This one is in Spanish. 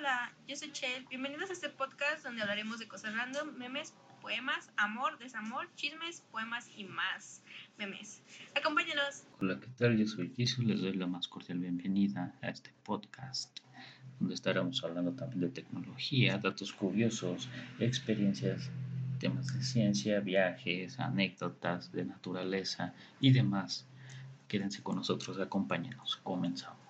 Hola, yo soy Chel. Bienvenidos a este podcast donde hablaremos de cosas random, memes, poemas, amor, desamor, chismes, poemas y más memes. Acompáñenos. Hola, ¿qué tal? Yo soy Jesús. Les doy la más cordial bienvenida a este podcast donde estaremos hablando también de tecnología, datos curiosos, experiencias, temas de ciencia, viajes, anécdotas de naturaleza y demás. Quédense con nosotros, acompáñenos. Comenzamos.